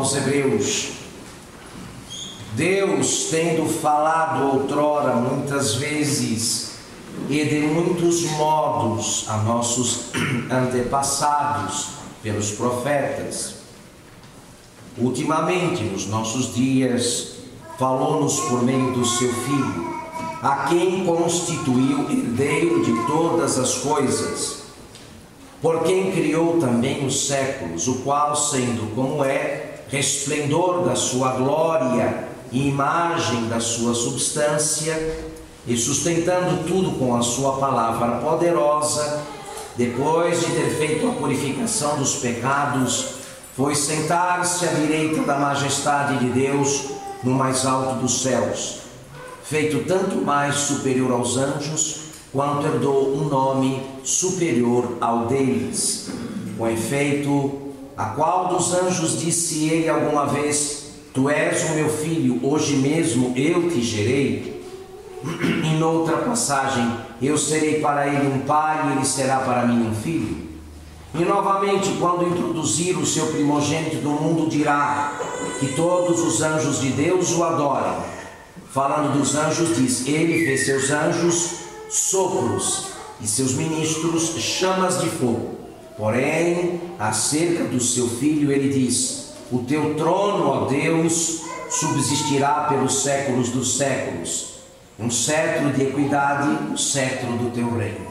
aos Hebreus. Deus, tendo falado outrora muitas vezes e de muitos modos a nossos antepassados pelos profetas, ultimamente nos nossos dias, falou-nos por meio do seu Filho, a quem constituiu herdeiro de todas as coisas, por quem criou também os séculos, o qual, sendo como é, resplendor da sua glória e imagem da sua substância, e sustentando tudo com a sua palavra poderosa, depois de ter feito a purificação dos pecados, foi sentar-se à direita da majestade de Deus no mais alto dos céus, feito tanto mais superior aos anjos, quanto herdou um nome superior ao deles. Com efeito, a qual dos anjos disse ele alguma vez: Tu és o meu filho, hoje mesmo eu te gerei? Em noutra passagem, eu serei para ele um pai e ele será para mim um filho. E novamente, quando introduzir o seu primogênito do mundo, dirá que todos os anjos de Deus o adoram. Falando dos anjos, diz: Ele fez seus anjos sopros e seus ministros chamas de fogo. Porém, acerca do seu filho, ele diz: O teu trono, ó Deus, subsistirá pelos séculos dos séculos. Um cetro de equidade, o cetro do teu reino.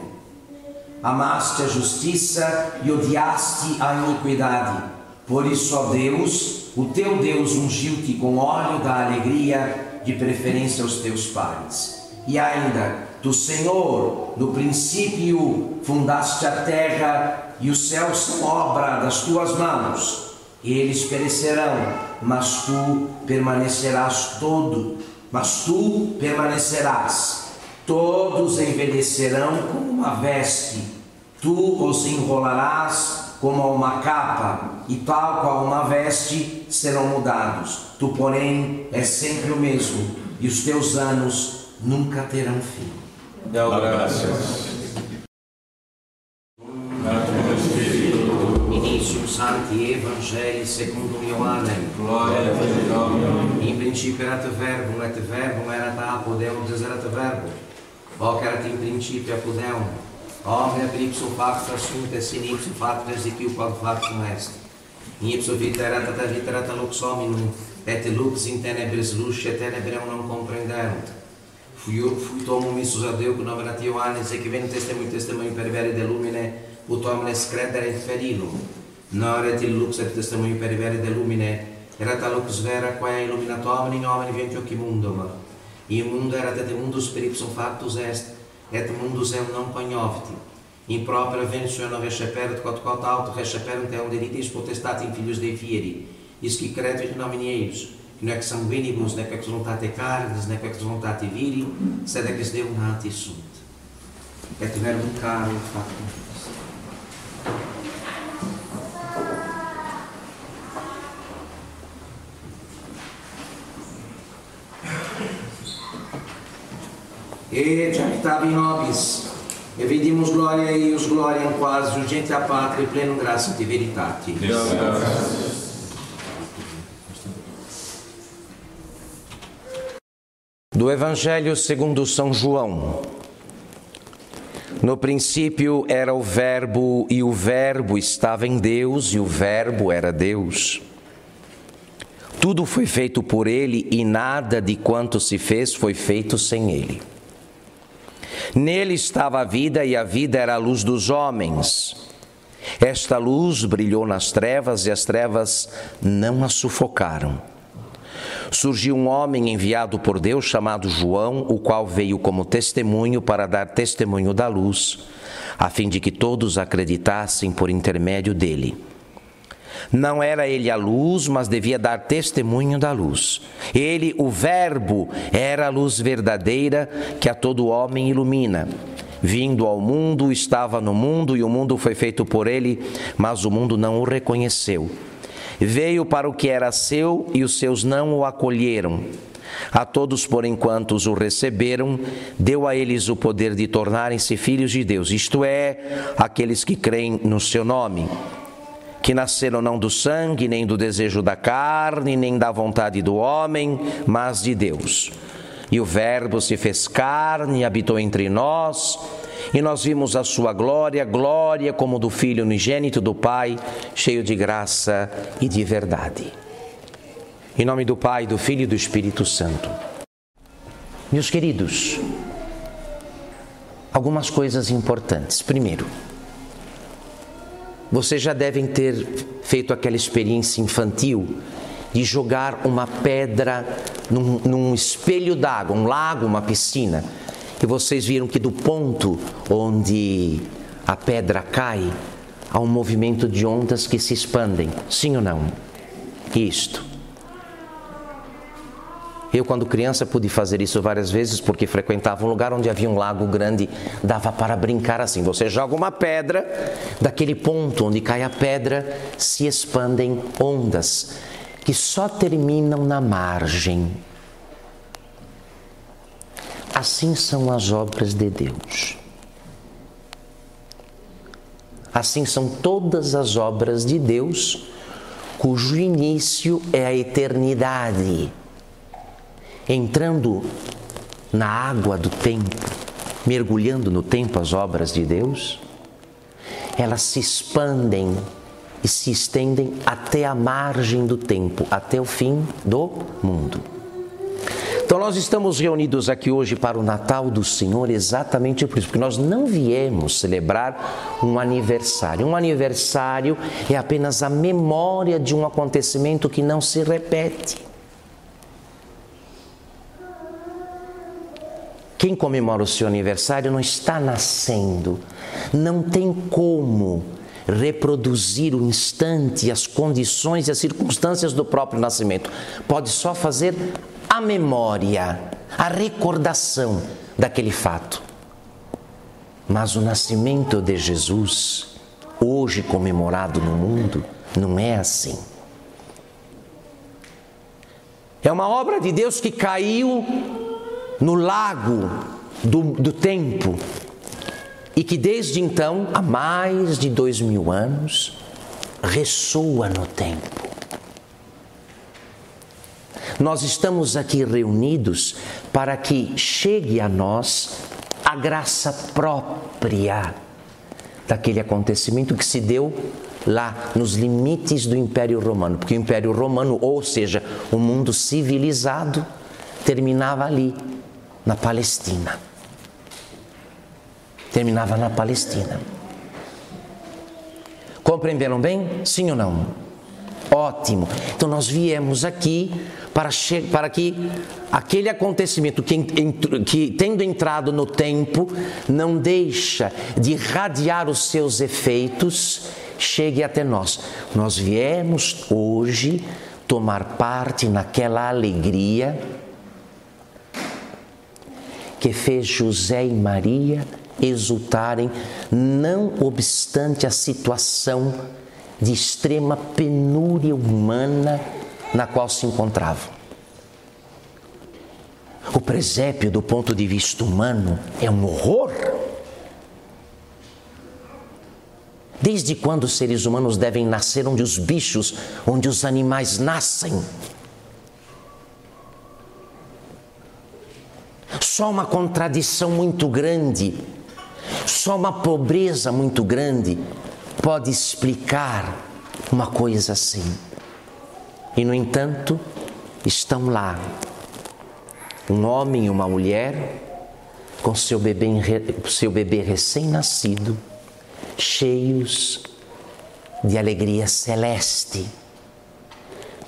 Amaste a justiça e odiaste a iniquidade. Por isso, ó Deus, o teu Deus ungiu-te com óleo da alegria, de preferência aos teus pares. E ainda, tu, Senhor, no princípio fundaste a terra e os céus são obra das tuas mãos. Eles perecerão, mas tu permanecerás todo, mas tu permanecerás Todos envelhecerão como uma veste, tu os enrolarás como uma capa, e tal qual uma veste serão mudados. Tu, porém, és sempre o mesmo, e os teus anos nunca terão fim. Dá graças. Santi Evangelii secundum Ioannem. Glória a Deus. In principio erat verbum, et verbum erat apo, Deus erat verbum. Hoc erat in principio apud Deum. Omnia per ipsum facta sunt et sin ipsum facta exequiu quod factum est. In ipsum vita erat et vita erat lux hominum, et lux in tenebris luce, tenebrem non comprenderunt. Fui, fui tomum missus a Deo, cum erat Ioannis, et venit testemui testemui per vere de lumine, ut omnes credere ferilum. Nor et il lux et testemui per vere de lumine, erat lux vera quae illuminat omni nomini ventio mundum. In mundo erat et mundus per ipsum factus est, et mundus eum non cognoviti. In propria ventio non receperet quod quod auto receperunt eum delitis potestate in filius Dei fieri, isci credet in nomine eius, nec ex sanguinibus, nec ex voluntate carnis, nec ex voluntate viri, sed ex Deum nati sunt. Et verbum caro factum E jactavi nobis, e vidimus gloria eius gloriam quasi urgente a patria plenum gratia de graças. Do Evangelho segundo São João. No princípio era o Verbo, e o Verbo estava em Deus, e o Verbo era Deus. Tudo foi feito por ele, e nada de quanto se fez foi feito sem ele. Nele estava a vida, e a vida era a luz dos homens. Esta luz brilhou nas trevas, e as trevas não a sufocaram. Surgiu um homem enviado por Deus chamado João, o qual veio como testemunho para dar testemunho da luz, a fim de que todos acreditassem por intermédio dele. Não era ele a luz, mas devia dar testemunho da luz. Ele, o Verbo, era a luz verdadeira que a todo homem ilumina. Vindo ao mundo, estava no mundo e o mundo foi feito por ele, mas o mundo não o reconheceu. Veio para o que era seu e os seus não o acolheram. A todos, por enquanto os o receberam, deu a eles o poder de tornarem-se filhos de Deus, isto é, aqueles que creem no seu nome, que nasceram não do sangue, nem do desejo da carne, nem da vontade do homem, mas de Deus. E o Verbo se fez carne e habitou entre nós, e nós vimos a sua glória, glória como do Filho unigênito do Pai, cheio de graça e de verdade. Em nome do Pai, do Filho e do Espírito Santo. Meus queridos, algumas coisas importantes. Primeiro, vocês já devem ter feito aquela experiência infantil de jogar uma pedra num, num espelho d'água, um lago, uma piscina, e vocês viram que do ponto onde a pedra cai, há um movimento de ondas que se expandem, sim ou não? Isto. Eu, quando criança, pude fazer isso várias vezes porque frequentava um lugar onde havia um lago grande, dava para brincar assim. Você joga uma pedra, daquele ponto onde cai a pedra se expandem ondas que só terminam na margem. Assim são as obras de Deus. Assim são todas as obras de Deus, cujo início é a eternidade entrando na água do tempo, mergulhando no tempo as obras de Deus, elas se expandem e se estendem até a margem do tempo, até o fim do mundo. Então, nós estamos reunidos aqui hoje para o Natal do Senhor exatamente por isso, porque nós não viemos celebrar um aniversário. Um aniversário é apenas a memória de um acontecimento que não se repete. Quem comemora o seu aniversário não está nascendo, não tem como reproduzir o instante, as condições e as circunstâncias do próprio nascimento. Pode só fazer a memória, a recordação daquele fato. Mas o nascimento de Jesus, hoje comemorado no mundo, não é assim. É uma obra de Deus que caiu no lago do, do tempo. E que desde então, há mais de dois mil anos, ressoa no tempo. Nós estamos aqui reunidos para que chegue a nós a graça própria daquele acontecimento que se deu lá nos limites do Império Romano, porque o Império Romano, ou seja, o mundo civilizado, terminava ali, na Palestina. Terminava na Palestina. Compreenderam bem? Sim ou não? Ótimo. Então nós viemos aqui para, para que aquele acontecimento que, que, tendo entrado no tempo, não deixa de irradiar os seus efeitos, chegue até nós. Nós viemos hoje tomar parte naquela alegria que fez José e Maria exultarem, não obstante a situação de extrema penúria humana na qual se encontravam. O presépio, do ponto de vista humano, é um horror. Desde quando os seres humanos devem nascer onde os bichos, onde os animais nascem? Só uma contradição muito grande, só uma pobreza muito grande pode explicar uma coisa assim. E, no entanto, estão lá um homem e uma mulher com seu bebê, seu bebê recém-nascido, cheios de alegria celeste,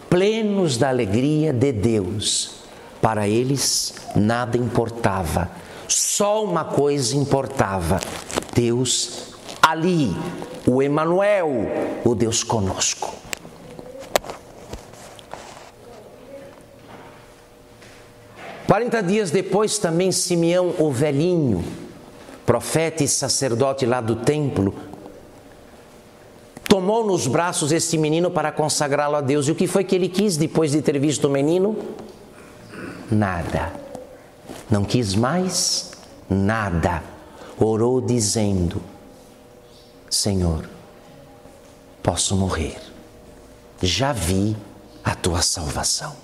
plenos da alegria de Deus para eles nada importava, só uma coisa importava: Deus ali, o Emanuel, o Deus conosco. Quarenta dias depois, também Simeão, o velhinho, profeta e sacerdote lá do templo, tomou nos braços esse menino para consagrá-lo a Deus. E o que foi que ele quis depois de ter visto o menino? Nada. Não quis mais nada. Orou dizendo: Senhor, posso morrer. Já vi a tua salvação.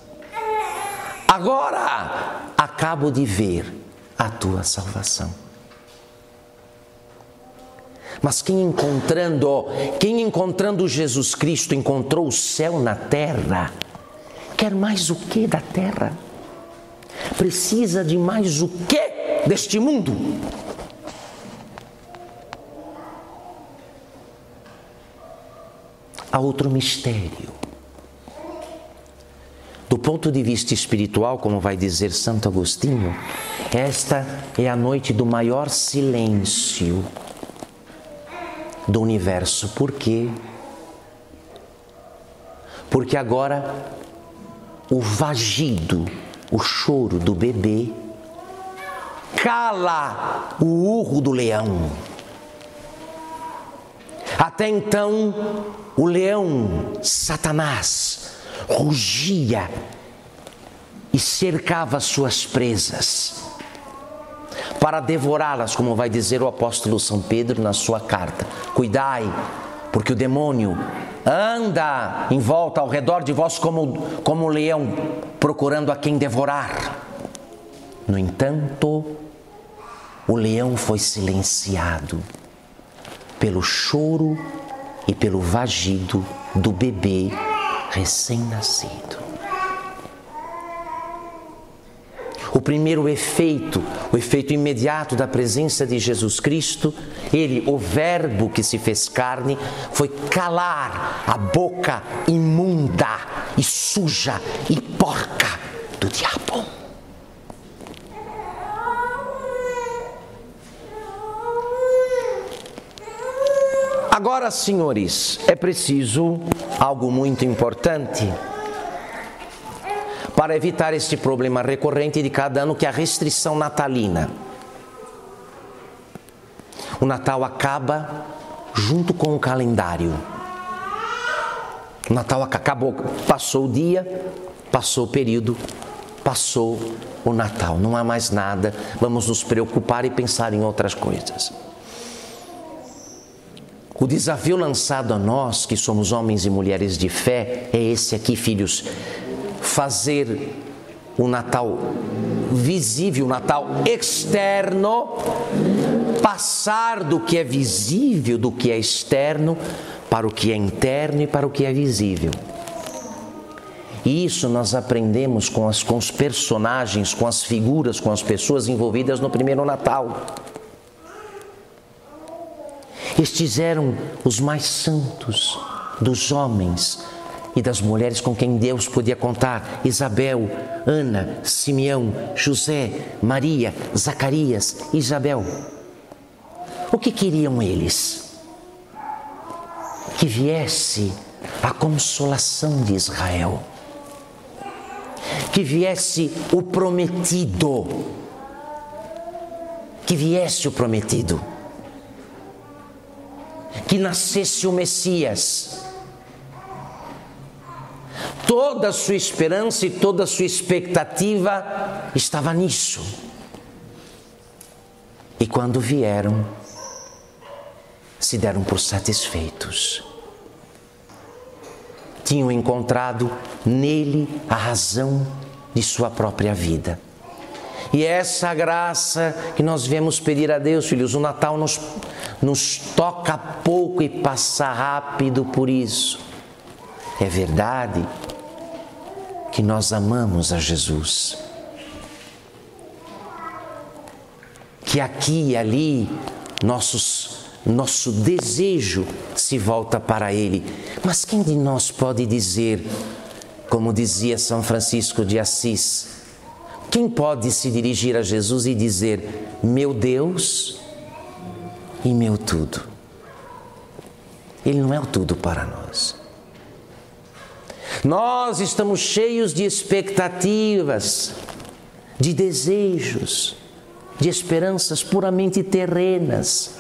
Agora acabo de ver a tua salvação. Mas quem encontrando, quem encontrando Jesus Cristo encontrou o céu na terra, quer mais o que da terra? Precisa de mais o que deste mundo? Há outro mistério. Do ponto de vista espiritual, como vai dizer Santo Agostinho, esta é a noite do maior silêncio do universo. Por quê? Porque agora o vagido, o choro do bebê, cala o urro do leão. Até então, o leão, Satanás, rugia e cercava suas presas para devorá-las, como vai dizer o apóstolo São Pedro na sua carta. Cuidai, porque o demônio anda em volta ao redor de vós como, como um leão, procurando a quem devorar. No entanto, o leão foi silenciado pelo choro e pelo vagido do bebê recém-nascido. O primeiro efeito, o efeito imediato da presença de Jesus Cristo, ele, o Verbo que se fez carne, foi calar a boca imunda e suja e porca do diabo. Agora, senhores, é preciso algo muito importante para evitar este problema recorrente de cada ano, que é a restrição natalina. O Natal acaba junto com o calendário. O Natal acabou, passou o dia, passou o período, passou o Natal. Não há mais nada, vamos nos preocupar e pensar em outras coisas. O desafio lançado a nós, que somos homens e mulheres de fé, é esse aqui, filhos fazer o Natal visível, o Natal externo, passar do que é visível, do que é externo, para o que é interno e para o que é visível. E isso nós aprendemos com, as, com os personagens, com as figuras, com as pessoas envolvidas no primeiro Natal. Estes eram os mais santos dos homens, e das mulheres com quem Deus podia contar: Isabel, Ana, Simeão, José, Maria, Zacarias, Isabel. O que queriam eles? Que viesse a consolação de Israel, que viesse o prometido, que viesse o prometido, que nascesse o Messias Toda a sua esperança e toda a sua expectativa estava nisso. E quando vieram, se deram por satisfeitos. Tinham encontrado nele a razão de sua própria vida. E é essa graça que nós viemos pedir a Deus, filhos. O Natal nos, nos toca pouco e passa rápido por isso. É verdade que nós amamos a Jesus. Que aqui e ali nossos, nosso desejo se volta para Ele. Mas quem de nós pode dizer, como dizia São Francisco de Assis, quem pode se dirigir a Jesus e dizer: Meu Deus e meu tudo? Ele não é o tudo para nós. Nós estamos cheios de expectativas, de desejos, de esperanças puramente terrenas.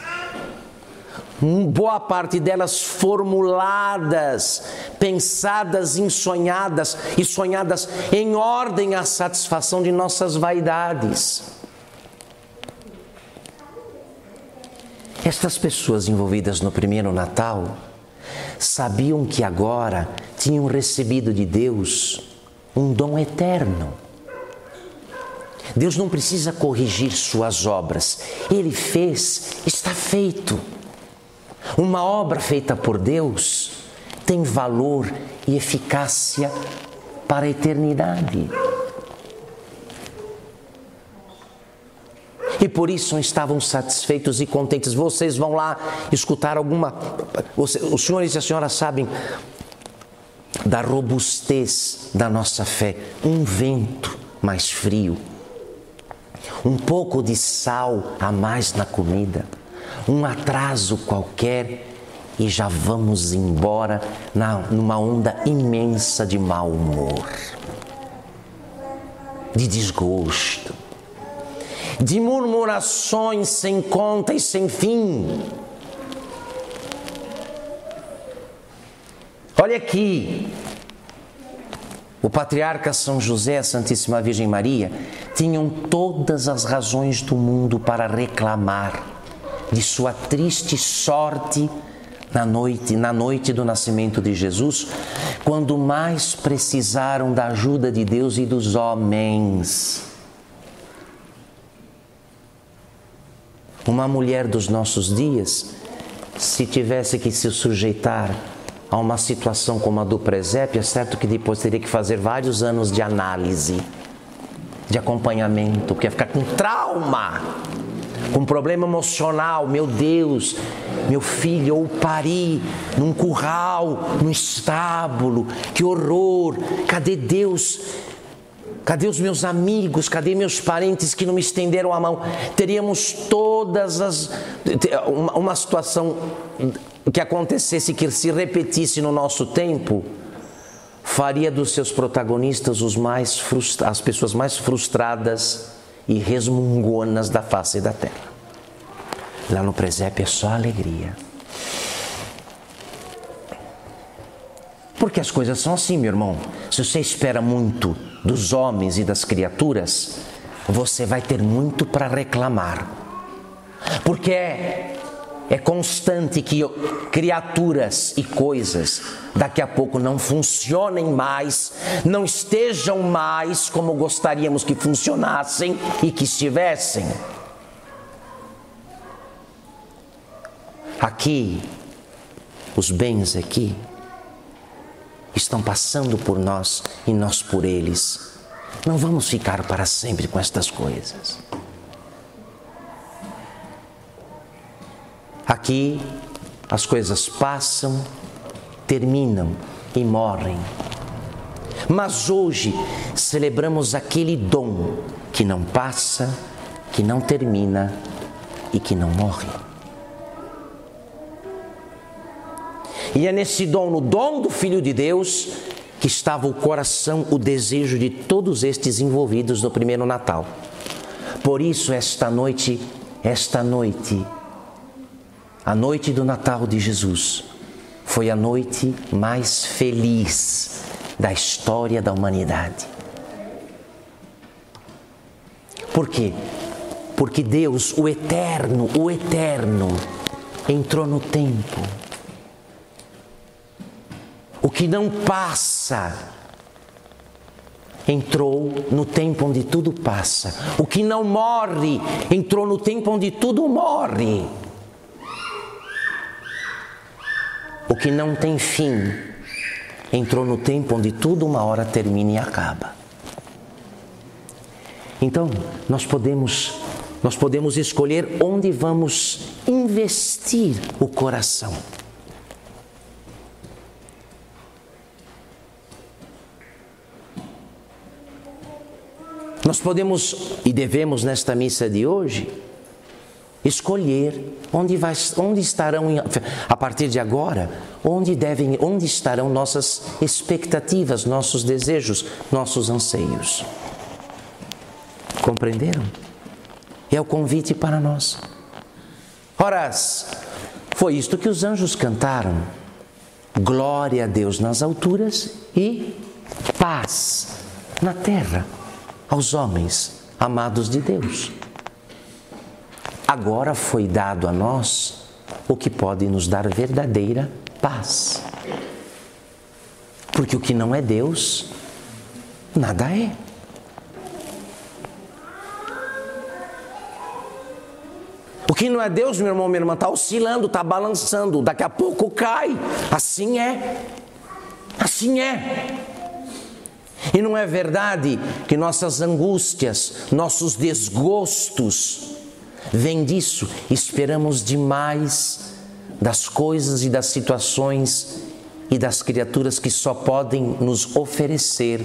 boa parte delas formuladas, pensadas, ensonhadas e sonhadas em ordem à satisfação de nossas vaidades. Estas pessoas envolvidas no primeiro Natal sabiam que agora tinham recebido de Deus um dom eterno. Deus não precisa corrigir suas obras, Ele fez, está feito. Uma obra feita por Deus tem valor e eficácia para a eternidade. E por isso estavam satisfeitos e contentes. Vocês vão lá escutar alguma. Os senhores e a senhora sabem da robustez da nossa fé. Um vento mais frio, um pouco de sal a mais na comida, um atraso qualquer e já vamos embora na, numa onda imensa de mau humor, de desgosto de murmurações sem conta e sem fim. Olha aqui, o patriarca São José, a Santíssima Virgem Maria, tinham todas as razões do mundo para reclamar de sua triste sorte na noite, na noite do nascimento de Jesus, quando mais precisaram da ajuda de Deus e dos homens. Uma mulher dos nossos dias, se tivesse que se sujeitar a uma situação como a do presépio, é certo que depois teria que fazer vários anos de análise, de acompanhamento, porque ia ficar com trauma, com problema emocional. Meu Deus, meu filho, ou pari num curral, num estábulo, que horror, cadê Deus? Cadê os meus amigos? Cadê meus parentes que não me estenderam a mão? Teríamos todas as. Uma, situação que acontecesse, que se repetisse no nosso tempo, faria dos seus protagonistas os mais as pessoas mais frustradas e resmungonas da face da terra. Lá no presépio é só alegria. Porque as coisas são assim, meu irmão. Se você espera muito dos homens e das criaturas, você vai ter muito para reclamar. Porque é, é constante que criaturas e coisas daqui a pouco não funcionem mais, não estejam mais como gostaríamos que funcionassem e que estivessem. Aqui, os bens aqui, estão passando por nós e nós por eles. Não vamos ficar para sempre com estas coisas. Aqui as coisas passam, terminam e morrem. Mas hoje celebramos aquele dom que não passa, que não termina e que não morre. E é nesse dom, no dom do Filho de Deus, que estava o coração, o desejo de todos estes envolvidos no primeiro Natal. Por isso, esta noite, esta noite, a noite do Natal de Jesus, foi a noite mais feliz da história da humanidade. Por quê? Porque Deus, o eterno, o eterno, entrou no tempo o que não passa entrou no tempo onde tudo passa. O que não morre entrou no tempo onde tudo morre. O que não tem fim entrou no tempo onde tudo uma hora termina e acaba. Então, nós podemos nós podemos escolher onde vamos investir o coração. Nós podemos e devemos nesta missa de hoje escolher onde, vai, onde estarão a partir de agora, onde devem, onde estarão nossas expectativas, nossos desejos, nossos anseios. Compreenderam? É o convite para nós. Ora, Foi isto que os anjos cantaram. Glória a Deus nas alturas e paz na terra aos homens amados de Deus. Agora foi dado a nós o que pode nos dar verdadeira paz. Porque o que não é Deus, nada é. O que não é Deus, meu irmão, minha irmã, está oscilando, está balançando, daqui a pouco cai. Assim é. Assim é. E não é verdade que nossas angústias, nossos desgostos, vêm disso. Esperamos demais das coisas e das situações e das criaturas que só podem nos oferecer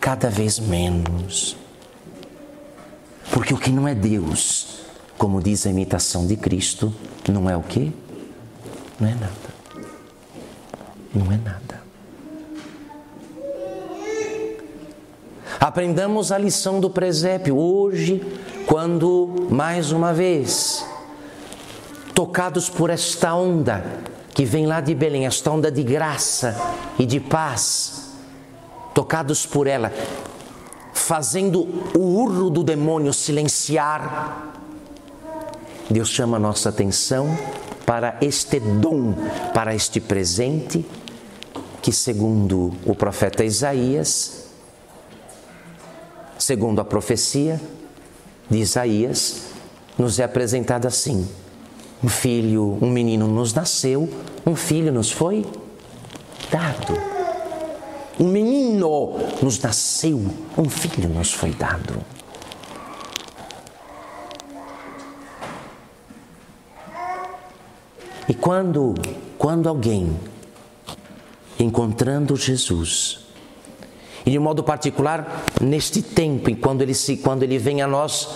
cada vez menos. Porque o que não é Deus, como diz a imitação de Cristo, não é o quê? Não é nada. Não é nada. Aprendamos a lição do presépio hoje, quando, mais uma vez, tocados por esta onda que vem lá de Belém, esta onda de graça e de paz, tocados por ela, fazendo o urro do demônio silenciar, Deus chama a nossa atenção para este dom, para este presente, que, segundo o profeta Isaías, segundo a profecia de Isaías, nos é apresentada assim: um filho, um menino nos nasceu, um filho nos foi dado. Um menino nos nasceu, um filho nos foi dado. E quando, quando alguém, encontrando Jesus, e de modo particular, neste tempo, e quando ele, se, quando ele vem a nós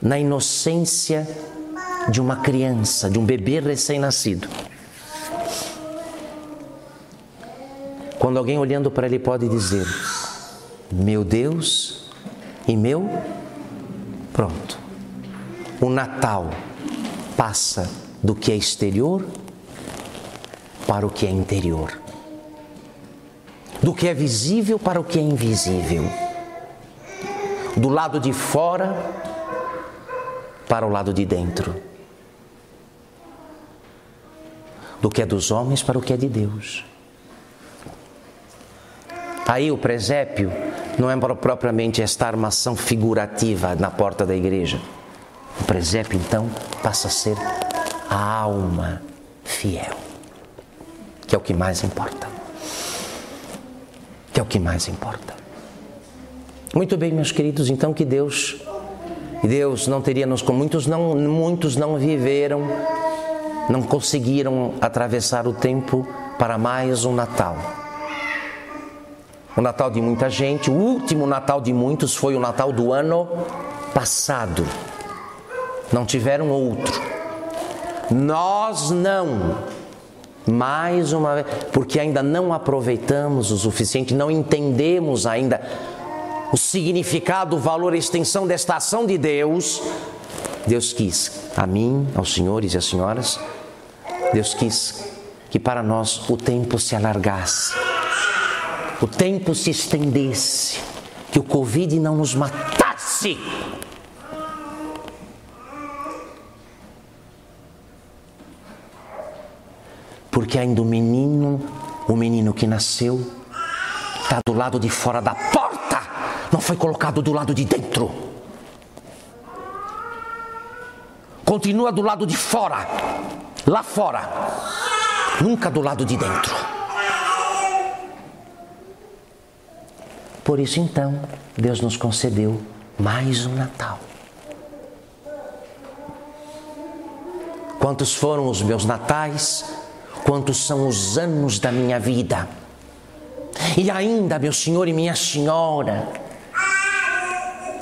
na inocência de uma criança, de um bebê recém-nascido. Quando alguém olhando para ele pode dizer: Meu Deus e meu. Pronto. O Natal passa do que é exterior para o que é interior do que é visível para o que é invisível, do lado de fora para o lado de dentro, do que é dos homens para o que é de Deus. Aí o presépio não é propriamente esta armação figurativa na porta da igreja. O presépio então passa a ser a alma fiel, que é o que mais importa que mais importa. Muito bem, meus queridos, então que Deus, Deus não teria nos muitos não, muitos não viveram, não conseguiram atravessar o tempo para mais um Natal. O Natal de muita gente, o último Natal de muitos foi o Natal do ano passado. Não tiveram outro. Nós não mais uma vez, porque ainda não aproveitamos o suficiente, não entendemos ainda o significado, o valor, a extensão desta ação de Deus. Deus quis, a mim, aos senhores e às senhoras, Deus quis que para nós o tempo se alargasse, o tempo se estendesse, que o Covid não nos matasse porque ainda o menino, o menino que nasceu, está do lado de fora da porta, não foi colocado do lado de dentro. Continua do lado de fora, lá fora, nunca do lado de dentro. Por isso então, Deus nos concedeu mais um Natal. Quantos foram os meus natais? Quantos são os anos da minha vida. E ainda, meu senhor e minha senhora,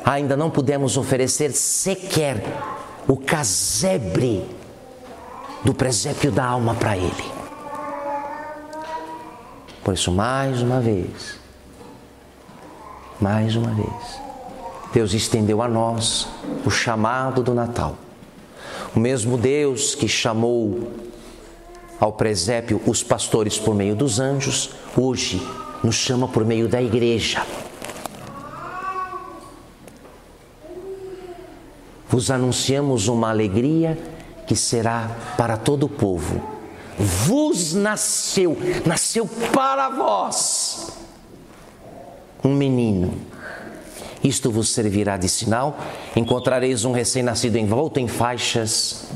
ainda não pudemos oferecer sequer o casebre do presépio da alma para Ele. Por isso, mais uma vez, mais uma vez, Deus estendeu a nós o chamado do Natal, O mesmo Deus que chamou ao presépio os pastores por meio dos anjos, hoje nos chama por meio da igreja. Vos anunciamos uma alegria que será para todo o povo. Vos nasceu, nasceu para vós um menino. Isto vos servirá de sinal. Encontrareis um recém-nascido envolto em faixas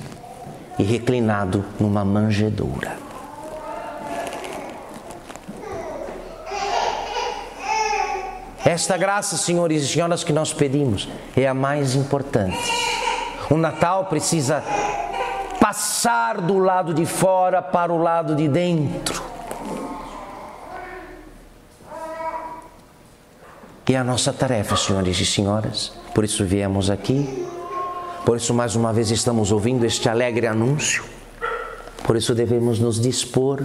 e reclinado numa manjedoura. Esta graça, senhores e senhoras, que nós pedimos é a mais importante. O Natal precisa passar do lado de fora para o lado de dentro. E é a nossa tarefa, senhores e senhoras. Por isso viemos aqui. Por isso, mais uma vez, estamos ouvindo este alegre anúncio. Por isso, devemos nos dispor.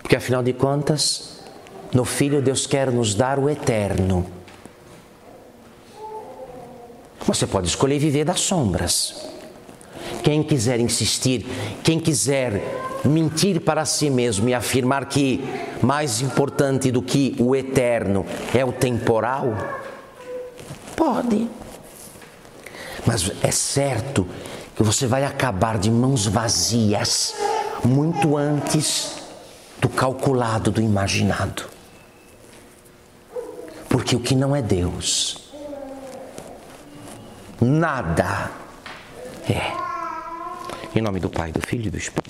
Porque, afinal de contas, no Filho, Deus quer nos dar o eterno. Você pode escolher viver das sombras. Quem quiser insistir, quem quiser mentir para si mesmo e afirmar que mais importante do que o eterno é o temporal, pode. Mas é certo que você vai acabar de mãos vazias muito antes do calculado, do imaginado. Porque o que não é Deus, nada é. Em nome do Pai, do Filho e do Espírito.